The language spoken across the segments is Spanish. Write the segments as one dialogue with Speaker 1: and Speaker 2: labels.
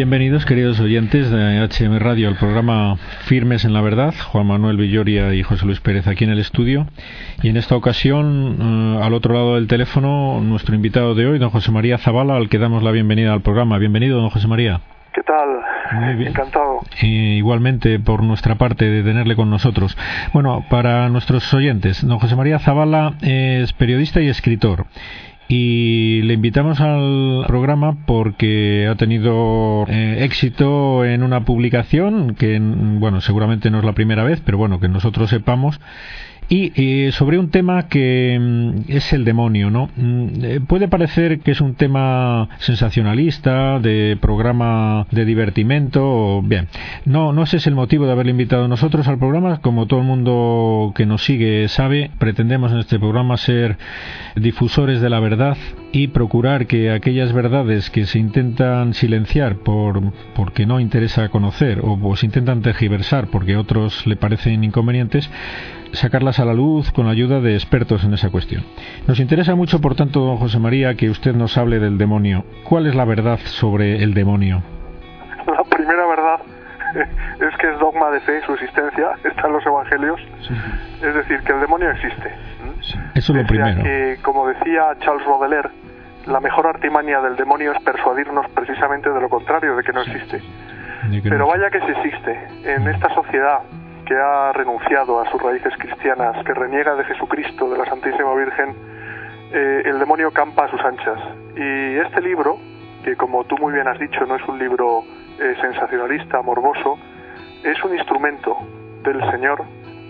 Speaker 1: Bienvenidos, queridos oyentes de HM Radio, al programa Firmes en la Verdad. Juan Manuel Villoria y José Luis Pérez aquí en el estudio. Y en esta ocasión, eh, al otro lado del teléfono, nuestro invitado de hoy, don José María Zavala, al que damos la bienvenida al programa. Bienvenido, don José María.
Speaker 2: ¿Qué tal? Muy bien. Encantado.
Speaker 1: igualmente, por nuestra parte, de tenerle con nosotros. Bueno, para nuestros oyentes, don José María Zavala es periodista y escritor y le invitamos al programa porque ha tenido eh, éxito en una publicación que, bueno, seguramente no es la primera vez, pero bueno, que nosotros sepamos y sobre un tema que mm, es el demonio, ¿no? Mm, eh, puede parecer que es un tema sensacionalista, de programa de divertimento, bien. No, no ese es el motivo de haberle invitado a nosotros al programa. Como todo el mundo que nos sigue sabe, pretendemos en este programa ser difusores de la verdad y procurar que aquellas verdades que se intentan silenciar por porque no interesa conocer o se intentan tergiversar porque a otros le parecen inconvenientes sacarlas a la luz con la ayuda de expertos en esa cuestión. Nos interesa mucho, por tanto, don José María, que usted nos hable del demonio. ¿Cuál es la verdad sobre el demonio?
Speaker 2: La primera verdad es que es dogma de fe su existencia, está en los evangelios. Es decir, que el demonio existe.
Speaker 1: Eso es lo primero.
Speaker 2: Que, como decía Charles Baudelaire, la mejor artimaña del demonio es persuadirnos precisamente de lo contrario, de que no existe. Pero vaya que sí existe. En esta sociedad que ha renunciado a sus raíces cristianas, que reniega de Jesucristo, de la Santísima Virgen, eh, el demonio campa a sus anchas. Y este libro, que como tú muy bien has dicho, no es un libro eh, sensacionalista, morboso, es un instrumento del Señor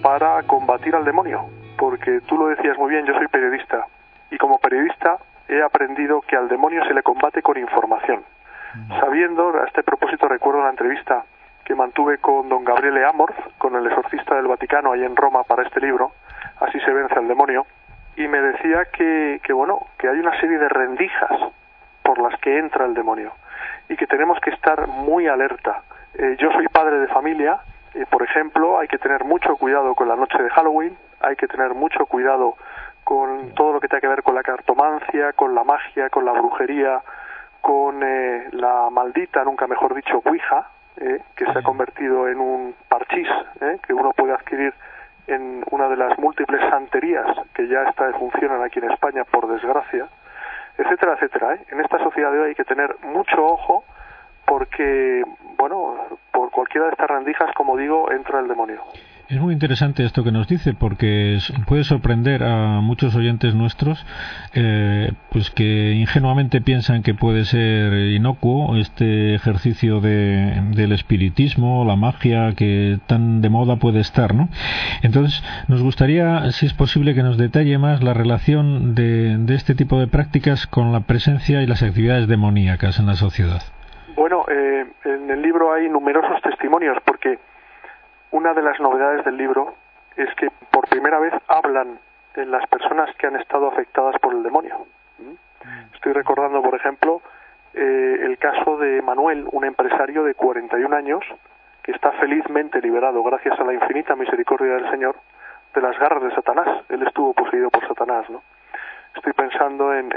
Speaker 2: para combatir al demonio. Porque tú lo decías muy bien, yo soy periodista. Y como periodista he aprendido que al demonio se le combate con información. Sabiendo, a este propósito recuerdo la entrevista que mantuve con don Gabriele Amorth, con el exorcista del Vaticano, ahí en Roma para este libro, Así se vence al demonio, y me decía que, que bueno, que hay una serie de rendijas por las que entra el demonio y que tenemos que estar muy alerta. Eh, yo soy padre de familia, y por ejemplo, hay que tener mucho cuidado con la noche de Halloween, hay que tener mucho cuidado con todo lo que tenga que ver con la cartomancia, con la magia, con la brujería, con eh, la maldita, nunca mejor dicho, Ouija, eh, que se ha convertido en un parchís eh, que uno puede adquirir en una de las múltiples santerías que ya está, funcionan aquí en España, por desgracia, etcétera, etcétera. ¿eh? En esta sociedad de hoy hay que tener mucho ojo porque, bueno, por cualquiera de estas rendijas, como digo, entra el demonio.
Speaker 1: Es muy interesante esto que nos dice porque puede sorprender a muchos oyentes nuestros eh, pues que ingenuamente piensan que puede ser inocuo este ejercicio de, del espiritismo, la magia que tan de moda puede estar, ¿no? Entonces nos gustaría, si es posible, que nos detalle más la relación de, de este tipo de prácticas con la presencia y las actividades demoníacas en la sociedad.
Speaker 2: Bueno, eh, en el libro hay numerosos testimonios porque una de las novedades del libro es que por primera vez hablan en las personas que han estado afectadas por el demonio. ¿Mm? Estoy recordando, por ejemplo, eh, el caso de Manuel, un empresario de 41 años que está felizmente liberado gracias a la infinita misericordia del Señor de las garras de Satanás. Él estuvo poseído por Satanás, ¿no? Estoy pensando en,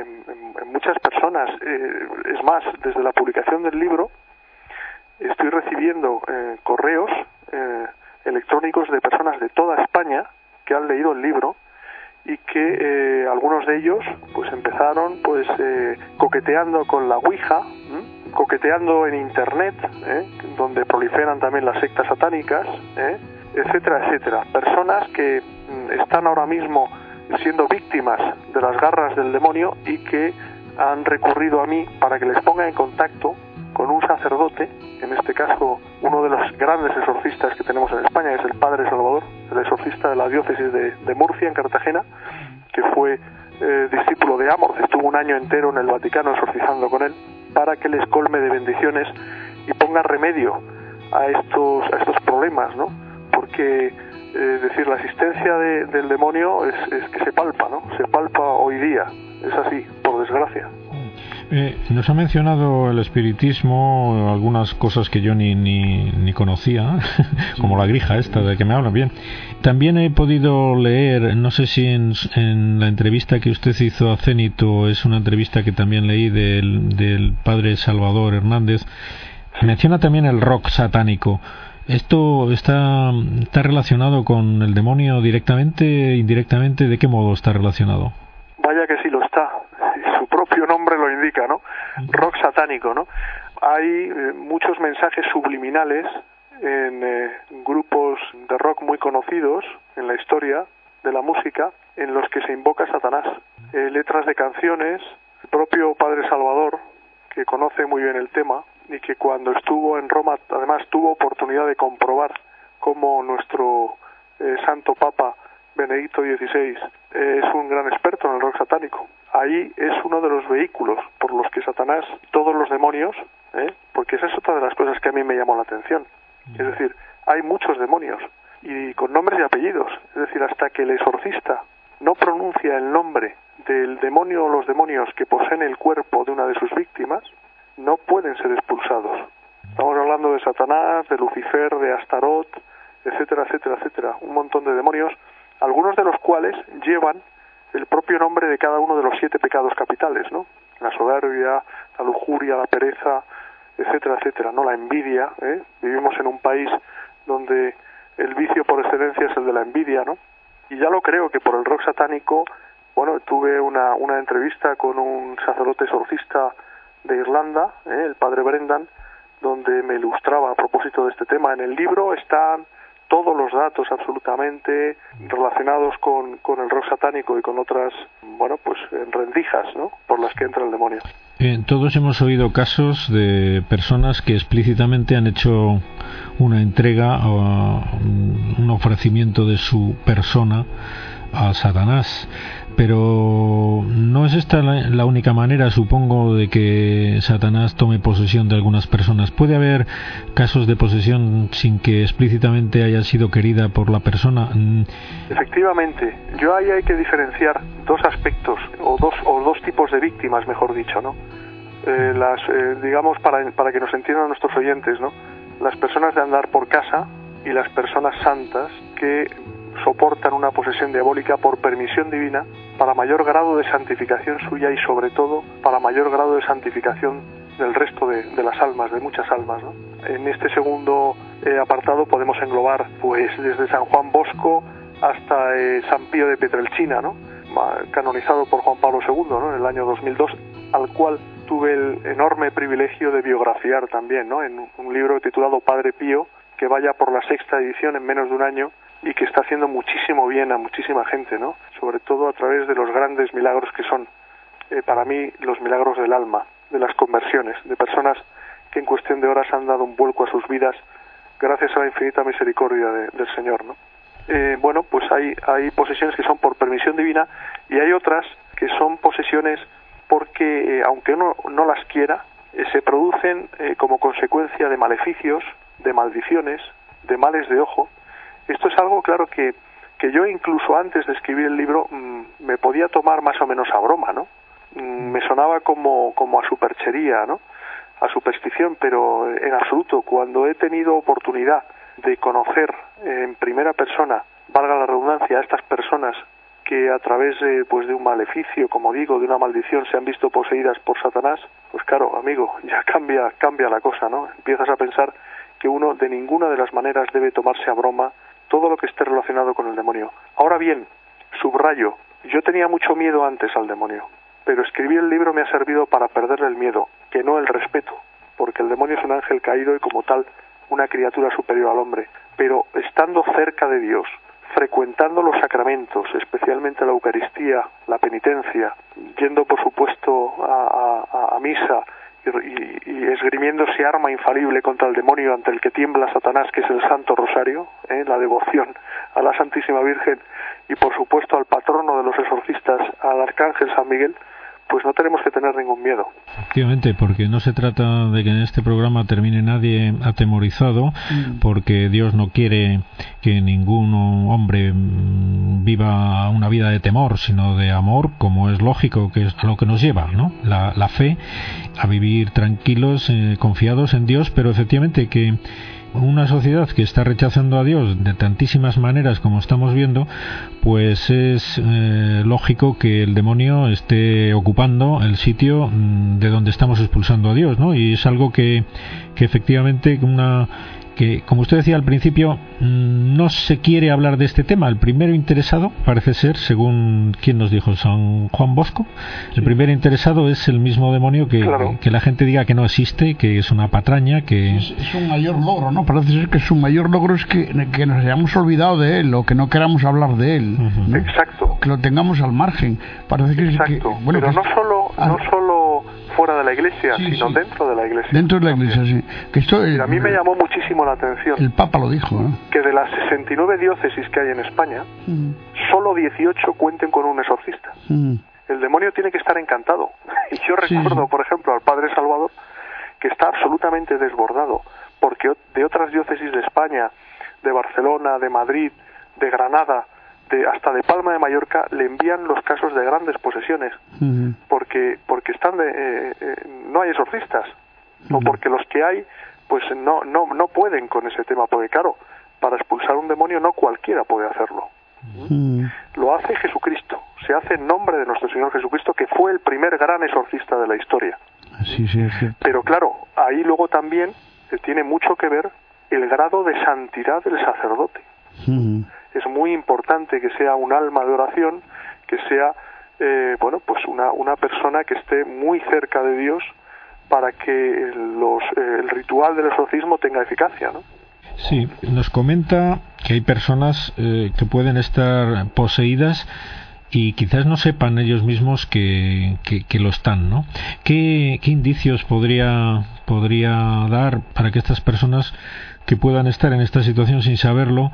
Speaker 2: muchas personas. Eh, es más, desde la publicación del libro estoy recibiendo eh, correos eh, electrónicos de personas de toda España que han leído el libro y que eh, algunos de ellos pues empezaron pues eh, coqueteando con la Ouija, coqueteando en internet, ¿eh? donde proliferan también las sectas satánicas, etcétera, etcétera. Personas que mm, están ahora mismo siendo víctimas de las garras del demonio y que han recurrido a mí para que les ponga en contacto con un sacerdote, en este caso uno de los grandes exorcistas que tenemos en España, es el Padre Salvador, el exorcista de la diócesis de, Murcia, en Cartagena, que fue eh, discípulo de Amor, estuvo un año entero en el Vaticano exorcizando con él, para que les colme de bendiciones y ponga remedio a estos, a estos problemas, ¿no? Porque, eh, decir, la existencia del demonio es, es que se palpa, ¿no? Se palpa hoy día, es así, por desgracia.
Speaker 1: Eh, nos ha mencionado el espiritismo, algunas cosas que yo ni, ni, conocía, como la grija esta de que me hablan bien. También he podido leer, no sé si en, la entrevista que usted hizo a Cénito, es una entrevista que también leí del, del padre Salvador Hernández, Menciona también el rock satánico. ¿Esto está, está relacionado con el demonio directamente, indirectamente? ¿De qué modo está relacionado?
Speaker 2: Vaya que sí propio nombre lo indica, ¿no? Rock satánico, ¿no? Hay eh, muchos mensajes subliminales en eh, grupos de rock muy conocidos en la historia de la música en los que se invoca Satanás. Eh, letras de canciones, el propio Padre Salvador, que conoce muy bien el tema y que cuando estuvo en Roma además tuvo oportunidad de comprobar cómo nuestro Santo Papa Benedicto XVI es un gran experto en el rock satánico. Ahí es uno de los vehículos por los que Satanás, todos los demonios, porque esa es otra de las cosas que a mí me llamó la atención, es decir, hay muchos demonios y con nombres y apellidos. Es decir, hasta que el exorcista no pronuncia el nombre del demonio o los demonios que poseen el cuerpo de una de sus víctimas, no pueden ser expulsados. Estamos hablando de Satanás, de Lucifer, de Astarot, etcétera, etcétera, etcétera. Un montón de demonios, algunos de los cuales llevan el propio nombre de cada uno de los siete pecados capitales, ¿no? La soberbia, la lujuria, la pereza, etcétera, etcétera, ¿no? La envidia, ¿eh? Vivimos en un país donde el vicio por excelencia es el de la envidia, ¿no? Y ya lo creo que por el rock satánico, bueno, tuve una, una entrevista con un sacerdote exorcista de Irlanda, ¿eh? el padre Brendan, donde me ilustraba a propósito de este tema. En el libro están todos los datos absolutamente relacionados con, el rock satánico y con otras, bueno, pues rendijas, ¿no? Por las que entra el demonio.
Speaker 1: Eh, todos hemos oído casos de personas que explícitamente han hecho una entrega o un ofrecimiento de su persona a Satanás. Pero no es esta la, única manera, supongo, de que Satanás tome posesión de algunas personas. ¿Puede haber casos de posesión sin que explícitamente haya sido querida por la persona? Mm.
Speaker 2: Efectivamente, yo ahí hay que diferenciar dos aspectos, o dos, o dos tipos de víctimas, mejor dicho, ¿no? Eh, las, eh, digamos, para, para que nos entiendan nuestros oyentes, ¿no? Las personas de andar por casa y las personas santas que soportan una posesión diabólica por permisión divina para mayor grado de santificación suya y sobre todo para mayor grado de santificación del resto de, las almas, de muchas almas. En este segundo eh, apartado podemos englobar pues desde San Juan Bosco hasta eh, San Pío de Pietrelcina, ¿no? canonizado por Juan Pablo II en el año 2002, al cual tuve el enorme privilegio de biografiar también ¿no? en un libro titulado Padre Pío, que vaya por la sexta edición en menos de un año y que está haciendo muchísimo bien a muchísima gente, ¿no? Sobre todo a través de los grandes milagros que son, eh, para mí, los milagros del alma, de las conversiones, de personas que en cuestión de horas han dado un vuelco a sus vidas gracias a la infinita misericordia del Señor, ¿no? Eh, bueno, pues hay, hay posesiones que son por permisión divina y hay otras que son posesiones porque, eh, aunque uno no las quiera, se producen como consecuencia de maleficios, de maldiciones, de males de ojo, esto es algo, claro, que, que yo incluso antes de escribir el libro mm, me podía tomar más o menos a broma, ¿no? Mm, me sonaba como, como a superchería, ¿no? A superstición, pero en absoluto. Cuando he tenido oportunidad de conocer en primera persona, valga la redundancia, a estas personas que a través de, pues de un maleficio, como digo, de una maldición, se han visto poseídas por Satanás, pues claro, amigo, ya cambia, cambia la cosa, ¿no? Empiezas a pensar que uno de ninguna de las maneras debe tomarse a broma todo lo que esté relacionado con el demonio. Ahora bien, subrayo, yo tenía mucho miedo antes al demonio, pero escribir el libro me ha servido para perderle el miedo, que no el respeto, porque el demonio es un ángel caído y como tal una criatura superior al hombre, pero estando cerca de Dios, frecuentando los sacramentos, especialmente la Eucaristía, la penitencia, yendo por supuesto a, a misa, y, esgrimiendo ese arma infalible contra el demonio ante el que tiembla Satanás, que es el Santo Rosario, ¿eh? la devoción a la Santísima Virgen y por supuesto al patrono de los exorcistas, al Arcángel San Miguel, pues no tenemos que tener ningún miedo.
Speaker 1: Efectivamente, porque no se trata de que en este programa termine nadie atemorizado, mm. porque Dios no quiere que ningún hombre mm, viva una vida de temor, sino de amor, como es lógico, que es lo que nos lleva, ¿no? La, fe a vivir tranquilos, eh, confiados en Dios, pero efectivamente que una sociedad que está rechazando a Dios de tantísimas maneras como estamos viendo, pues es eh, lógico que el demonio esté ocupando el sitio mm, de donde estamos expulsando a Dios, ¿no? Y es algo que, que efectivamente una que, como usted decía al principio, mm, no se quiere hablar de este tema. El primero interesado parece ser, según quien nos dijo, San Juan Bosco, el primer interesado es el mismo demonio que, que, la gente diga que no existe, que es una patraña, que...
Speaker 3: Es, un mayor logro, ¿no? Parece ser que su mayor logro es que, que nos hayamos olvidado de él o que no queramos hablar de él.
Speaker 2: Exacto.
Speaker 3: Que lo tengamos al margen. Parece que,
Speaker 2: Exacto. bueno, Pero no solo... No solo fuera de la iglesia, sino dentro de la iglesia.
Speaker 3: Dentro de la iglesia, sí. Que esto,
Speaker 2: a mí me llamó muchísimo la atención.
Speaker 3: El Papa lo dijo,
Speaker 2: Que de las 69 diócesis que hay en España, mm. solo 18 cuenten con un exorcista. Mm. El demonio tiene que estar encantado. Y yo recuerdo, por ejemplo, al Padre Salvador, que está absolutamente desbordado, porque de otras diócesis de España, de Barcelona, de Madrid, de Granada, hasta de Palma de Mallorca le envían los casos de grandes posesiones. Porque porque están de, eh, eh, no hay exorcistas. O porque los que hay pues no no no pueden con ese tema porque claro para expulsar un demonio no cualquiera puede hacerlo. Lo hace Jesucristo. Se hace en nombre de nuestro Señor Jesucristo que fue el primer gran exorcista de la historia.
Speaker 3: Sí, sí,
Speaker 2: pero claro ahí luego también eh, tiene mucho que ver el grado de santidad del sacerdote es muy importante que sea un alma de oración, que sea, eh, bueno, pues una, una persona que esté muy cerca de Dios para que los, eh, el ritual del exorcismo tenga eficacia, ¿no?
Speaker 1: Sí, nos comenta que hay personas eh, que pueden estar poseídas y quizás no sepan ellos mismos que, que, lo están, ¿no? ¿Qué, ¿Qué, indicios podría, podría dar para que estas personas que puedan estar en esta situación sin saberlo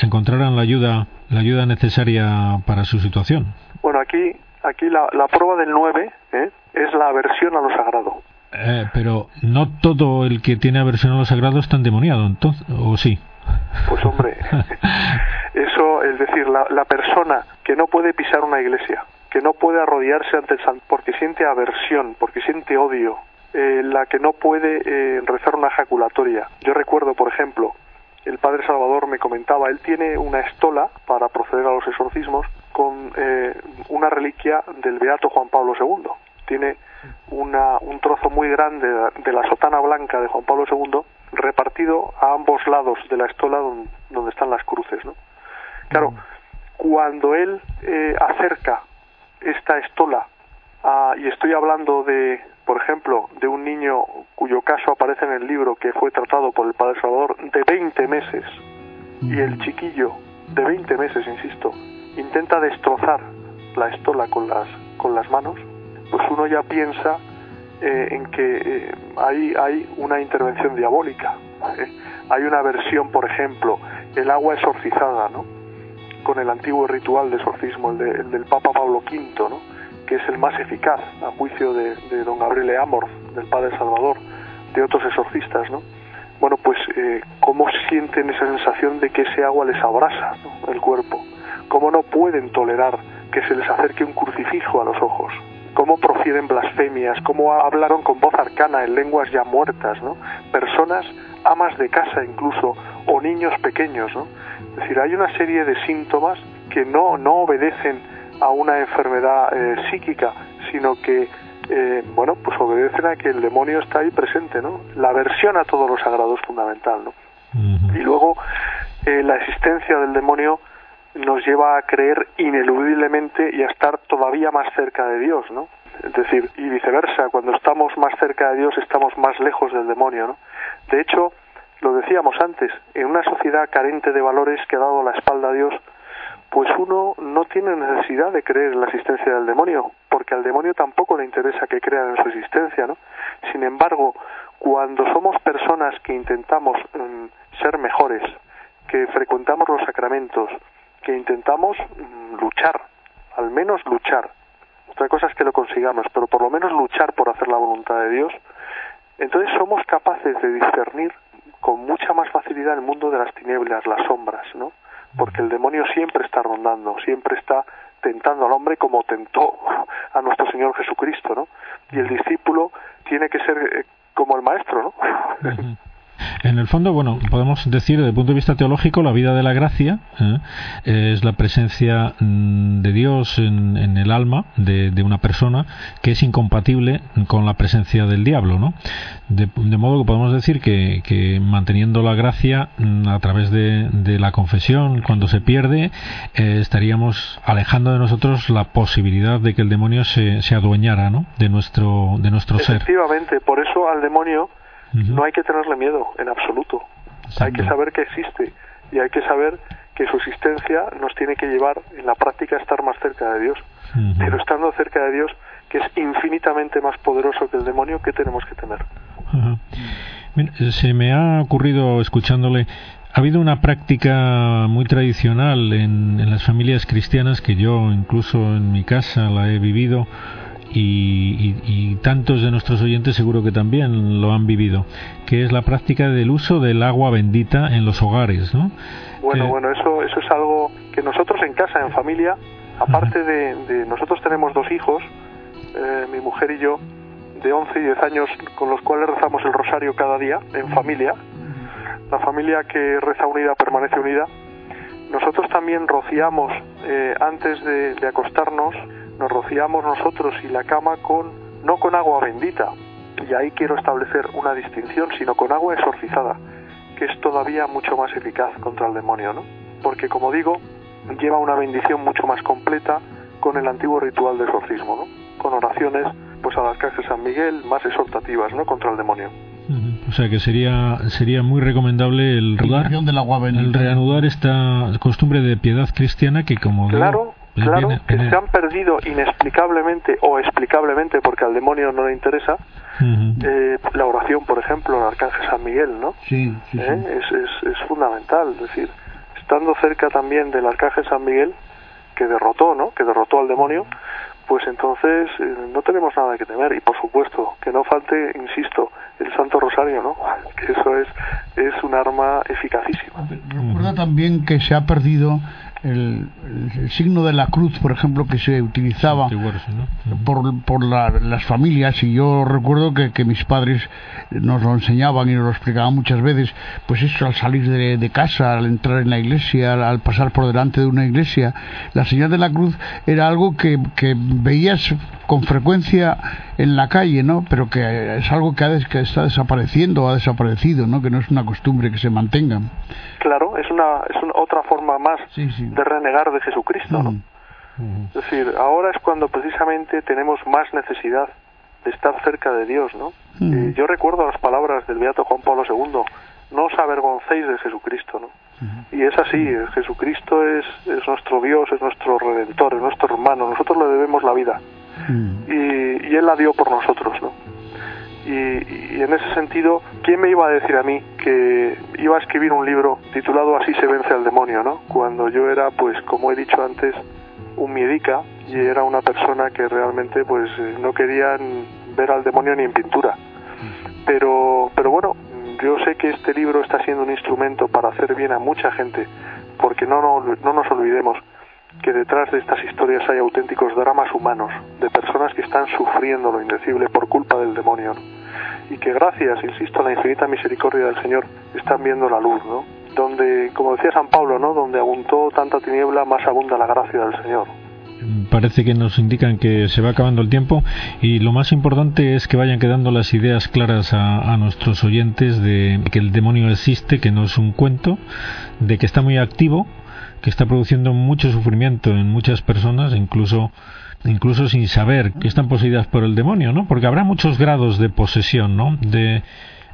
Speaker 1: encontraran la ayuda la ayuda necesaria para su situación.
Speaker 2: Bueno, aquí aquí la, la prueba del 9 ¿eh? es la aversión a lo sagrado.
Speaker 1: Eh, pero no todo el que tiene aversión a lo sagrado está endemoniado, entonces, ¿o sí?
Speaker 2: Pues hombre, eso es decir, la, la persona que no puede pisar una iglesia, que no puede arrodillarse ante el santo porque siente aversión, porque siente odio, eh, la que no puede eh, rezar una ejaculatoria. Yo recuerdo, por ejemplo, el padre Salvador me comentaba, él tiene una estola para proceder a los exorcismos con eh, una reliquia del beato Juan Pablo II. Tiene una, un trozo muy grande de la sotana blanca de Juan Pablo II repartido a ambos lados de la estola donde, están las cruces. ¿no? Claro, cuando él acerca esta estola, y estoy hablando de, por ejemplo, de un niño cuyo caso aparece en el libro que fue tratado por el Padre Salvador de 20 meses y el chiquillo de 20 meses, insisto, intenta destrozar la estola con las, con las manos, pues uno ya piensa eh, en que eh, hay, hay una intervención diabólica. ¿eh? Hay una versión, por ejemplo, el agua exorcizada, ¿no? Con el antiguo ritual de exorcismo, el, el del Papa Pablo V, ¿no? que es el más eficaz, a juicio de, don Gabriel Amor, del Padre Salvador, de otros exorcistas, ¿no? Bueno, pues, eh, ¿cómo sienten esa sensación de que ese agua les abrasa el cuerpo? ¿Cómo no pueden tolerar que se les acerque un crucifijo a los ojos? ¿Cómo profieren blasfemias? ¿Cómo hablaron con voz arcana en lenguas ya muertas, ¿no? Personas, amas de casa incluso, o niños pequeños, ¿no? Es decir, hay una serie de síntomas que no, no obedecen a una enfermedad eh, psíquica, sino que eh, bueno, pues obedecen a que el demonio está ahí presente, ¿no? La aversión a todos los sagrados es fundamental, ¿no? Y luego eh, la existencia del demonio nos lleva a creer ineludiblemente y a estar todavía más cerca de Dios, ¿no? Es decir, y viceversa, cuando estamos más cerca de Dios estamos más lejos del demonio, ¿no? De hecho, lo decíamos antes, en una sociedad carente de valores que ha dado la espalda a Dios, pues uno no tiene necesidad de creer en la existencia del demonio, porque al demonio tampoco le interesa que crean en su existencia, ¿no? Sin embargo, cuando somos personas que intentamos mm, ser mejores, que frecuentamos los sacramentos, que intentamos mm, luchar, al menos luchar, otra cosa es que lo consigamos, pero por lo menos luchar por hacer la voluntad de Dios, entonces somos capaces de discernir con mucha más facilidad el mundo de las tinieblas, las sombras, ¿no? porque el demonio siempre está rondando, siempre está tentando al hombre como tentó a nuestro Señor Jesucristo, ¿no? Y el discípulo tiene que ser eh, como el maestro, ¿no?
Speaker 1: En el fondo, bueno, podemos decir desde el punto de vista teológico, la vida de la gracia ¿eh? es la presencia mm, de Dios en, el alma de, una persona que es incompatible con la presencia del diablo, ¿no? De, modo que podemos decir que, manteniendo la gracia mm, a través de, la confesión, cuando se pierde, eh, estaríamos alejando de nosotros la posibilidad de que el demonio se, se adueñara, ¿no? De nuestro, de nuestro ser.
Speaker 2: Efectivamente, por eso al demonio no hay que tenerle miedo en absoluto. Hay que saber que existe y hay que saber que su existencia nos tiene que llevar en la práctica a estar más cerca de Dios. Pero estando cerca de Dios, que es infinitamente más poderoso que el demonio, ¿qué tenemos que temer?
Speaker 1: se me ha ocurrido escuchándole ha habido una práctica muy tradicional en, en, las familias cristianas que yo incluso en mi casa la he vivido y, tantos de nuestros oyentes seguro que también lo han vivido, que es la práctica del uso del agua bendita en los hogares, ¿no?
Speaker 2: Bueno, eh, bueno, eso, eso es algo que nosotros en casa, en familia, aparte de, nosotros tenemos dos hijos, eh, mi mujer y yo, de 11 y 10 años, con los cuales rezamos el rosario cada día en familia. La familia que reza unida permanece unida. Nosotros también rociamos eh, antes de acostarnos nos rociamos nosotros y la cama con no con agua bendita, y ahí quiero establecer una distinción, sino con agua exorcizada, que es todavía mucho más eficaz contra el demonio, ¿no? Porque como digo, lleva una bendición mucho más completa con el antiguo ritual de exorcismo, ¿no? Con oraciones pues al arcángel San Miguel más exhortativas, ¿no? contra el demonio.
Speaker 1: O sea que sería sería muy recomendable el, el reanudar esta costumbre de piedad cristiana que como
Speaker 2: claro Claro, que se han perdido inexplicablemente o explicablemente porque al demonio no le interesa eh, la oración, por ejemplo, el arcángel San Miguel, ¿no?
Speaker 3: Sí, sí,
Speaker 2: ¿Eh? Es, es, es, fundamental, es decir, estando cerca también del arcángel San Miguel, que derrotó, ¿no? Que derrotó al demonio, pues entonces eh, no tenemos nada que temer y por supuesto que no falte, insisto, el Santo Rosario, ¿no? Que eso es es un arma eficacísima.
Speaker 3: Recuerda también que se ha perdido el, signo de la cruz, por ejemplo, que se utilizaba por, por las familias, y yo recuerdo que, que, mis padres nos lo enseñaban y nos lo explicaban muchas veces, pues eso, al salir de, casa, al entrar en la iglesia, al, pasar por delante de una iglesia, la señal de la cruz era algo que, que veías con frecuencia en la calle, ¿no? Pero que es algo que, ha que está desapareciendo o ha desaparecido, ¿no? Que no es una costumbre que se mantenga.
Speaker 2: Claro, es una, es una otra forma más de renegar de Jesucristo, ¿no? Es decir, ahora es cuando precisamente tenemos más necesidad de estar cerca de Dios, ¿no? yo recuerdo las palabras del Beato Juan Pablo II, no os avergoncéis de Jesucristo, ¿no? Y es así, Jesucristo es, es nuestro Dios, es nuestro Redentor, es nuestro hermano, nosotros le debemos la vida. y, y, Él la dio por nosotros, ¿no? Y, en ese sentido, ¿quién me iba a decir a mí que iba a escribir un libro titulado Así se vence al demonio, ¿no? Cuando yo era, pues, como he dicho antes, un miedica y era una persona que realmente, pues, no querían ver al demonio ni en pintura. Pero, pero bueno, yo sé que este libro está siendo un instrumento para hacer bien a mucha gente, porque no, no, no nos olvidemos que detrás de estas historias hay auténticos dramas humanos, de personas que están sufriendo lo indecible por culpa del demonio, y que gracias, insisto, a la infinita misericordia del Señor están viendo la luz, ¿no? Donde, como decía San Pablo, ¿no? Donde abundó tanta tiniebla, más abunda la gracia del Señor.
Speaker 1: Parece que nos indican que se va acabando el tiempo y lo más importante es que vayan quedando las ideas claras a, a nuestros oyentes de que el demonio existe, que no es un cuento, de que está muy activo que está produciendo mucho sufrimiento en muchas personas, incluso incluso sin saber que están poseídas por el demonio, ¿no? Porque habrá muchos grados de posesión, ¿no? De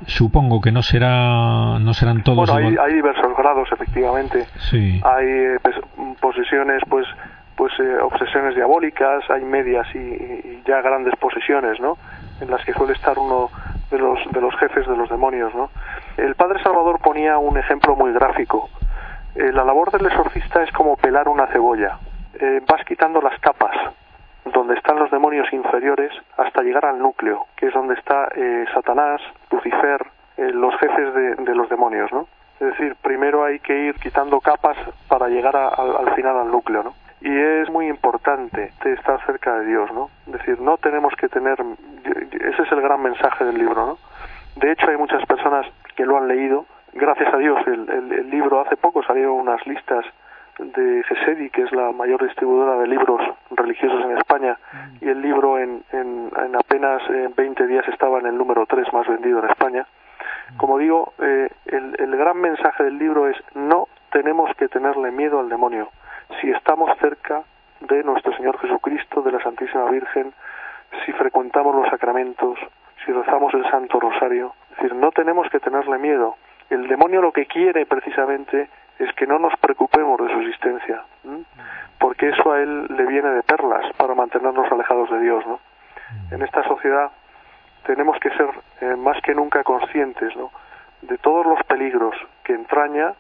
Speaker 1: supongo que no será no serán todos
Speaker 2: bueno, hay, hay, diversos grados efectivamente
Speaker 1: sí.
Speaker 2: hay eh, posesiones pues pues eh, obsesiones diabólicas hay medias y, y, ya grandes posesiones no en las que suele estar uno de los de los jefes de los demonios no el padre Salvador ponía un ejemplo muy gráfico eh, la labor del exorcista es como pelar una cebolla. Eh, vas quitando las capas donde están los demonios inferiores hasta llegar al núcleo, que es donde está eh, Satanás, Lucifer, los jefes de, los demonios, ¿no? Es decir, primero hay que ir quitando capas para llegar al final al núcleo, ¿no? Y es muy importante estar cerca de Dios, ¿no? Es decir, no tenemos que tener, ese es el gran mensaje del libro, ¿no? De hecho, hay muchas personas que lo han leído. Gracias a Dios, el, el, libro hace poco salieron unas listas de GESEDI, que es la mayor distribuidora de libros religiosos en España, y el libro en, en, en apenas 20 días estaba en el número 3 más vendido en España. Como digo, eh, el, el gran mensaje del libro es no tenemos que tenerle miedo al demonio. Si estamos cerca de nuestro Señor Jesucristo, de la Santísima Virgen, si frecuentamos los sacramentos, si rezamos el Santo Rosario. Es decir, no tenemos que tenerle miedo. El demonio lo que quiere precisamente es que no nos preocupemos de su existencia, porque eso a él le viene de perlas para mantenernos alejados de Dios. ¿no? En esta sociedad tenemos que ser eh, más que nunca conscientes ¿no? de todos los peligros que entraña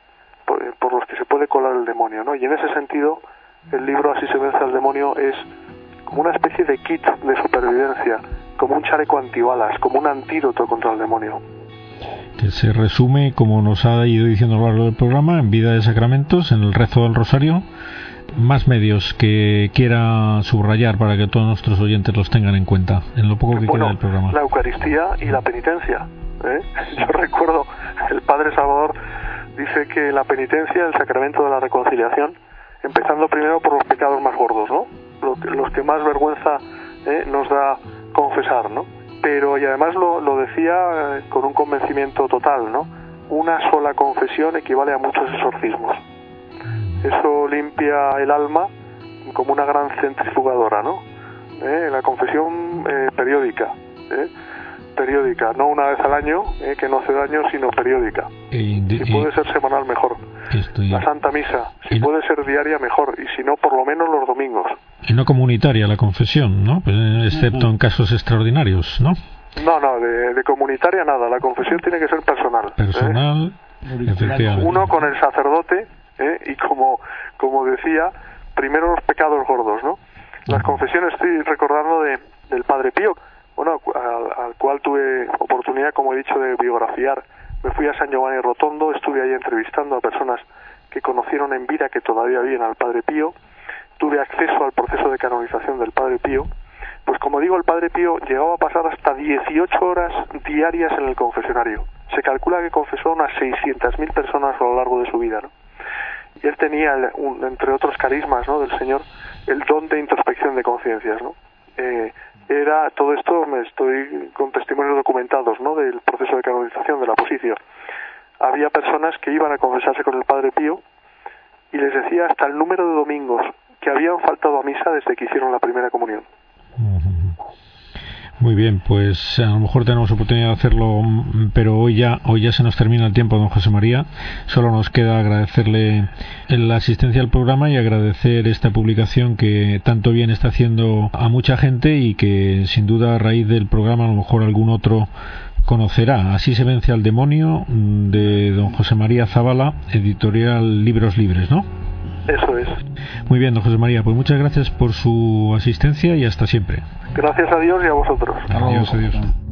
Speaker 2: por, eh, por, los que se puede colar el demonio. ¿no? Y en ese sentido, el libro Así se vence al demonio es como una especie de kit de supervivencia, como un chaleco antibalas, como un antídoto contra el demonio.
Speaker 1: Que se resume, como nos ha ido diciendo a lo largo del programa, en Vida de Sacramentos, en el rezo del Rosario. Más medios que quiera subrayar para que todos nuestros oyentes los tengan en cuenta, en lo poco que queda del programa.
Speaker 2: La Eucaristía y la penitencia. ¿eh? Yo recuerdo, el Padre Salvador dice que la penitencia, el sacramento de la reconciliación, empezando primero por los pecados más gordos, ¿no? los que más vergüenza ¿eh? nos da confesar, ¿no? Pero, y además lo, lo decía eh, con un convencimiento total, ¿no? Una sola confesión equivale a muchos exorcismos. Eso limpia el alma como una gran centrifugadora, ¿no? ¿Eh? La confesión periódica, ¿eh? periódica, no una vez al año, eh, que no hace daño, sino periódica. si puede ser semanal, mejor. La Santa Misa, si puede ser diaria, mejor, y si no, por lo menos los domingos.
Speaker 1: Y no comunitaria la confesión, ¿no? Pues, excepto en casos extraordinarios, ¿no?
Speaker 2: No, no, de, comunitaria nada, la confesión tiene que ser personal.
Speaker 1: ¿eh? Personal, efectivamente.
Speaker 2: Uno con el sacerdote, ¿eh? y como, como decía, primero los pecados gordos, ¿no? Las confesiones, estoy recordando de, del Padre Pío, bueno, al, cual tuve oportunidad, como he dicho, de biografiar. Me fui a San Giovanni Rotondo, estuve ahí entrevistando a personas que conocieron en vida que todavía viven al Padre Pío, tuve acceso al proceso de canonización del Padre Pío, pues como digo, el Padre Pío llegaba a pasar hasta 18 horas diarias en el confesionario. Se calcula que confesó a unas 600.000 personas a lo largo de su vida. Y él tenía, entre otros carismas, ¿no?, del Señor, el don de introspección de conciencias, ¿no? Eh, era todo esto, me estoy con testimonios documentados, ¿no? Del proceso de canonización de la posición. Había personas que iban a confesarse con el Padre Pío y les decía hasta el número de domingos que habían faltado a misa desde que hicieron la primera comunión.
Speaker 1: Muy bien, pues a lo mejor tenemos oportunidad de hacerlo, pero hoy ya, hoy ya se nos termina el tiempo, don José María. Solo nos queda agradecerle la asistencia al programa y agradecer esta publicación que tanto bien está haciendo a mucha gente y que sin duda a raíz del programa a lo mejor algún otro conocerá. Así se vence al demonio de don José María Zavala, editorial Libros Libres, ¿no?
Speaker 2: Eso es.
Speaker 1: Muy bien, don José María, pues muchas gracias por su asistencia y hasta siempre.
Speaker 2: Gracias a Dios y a vosotros.
Speaker 1: Adiós, adiós.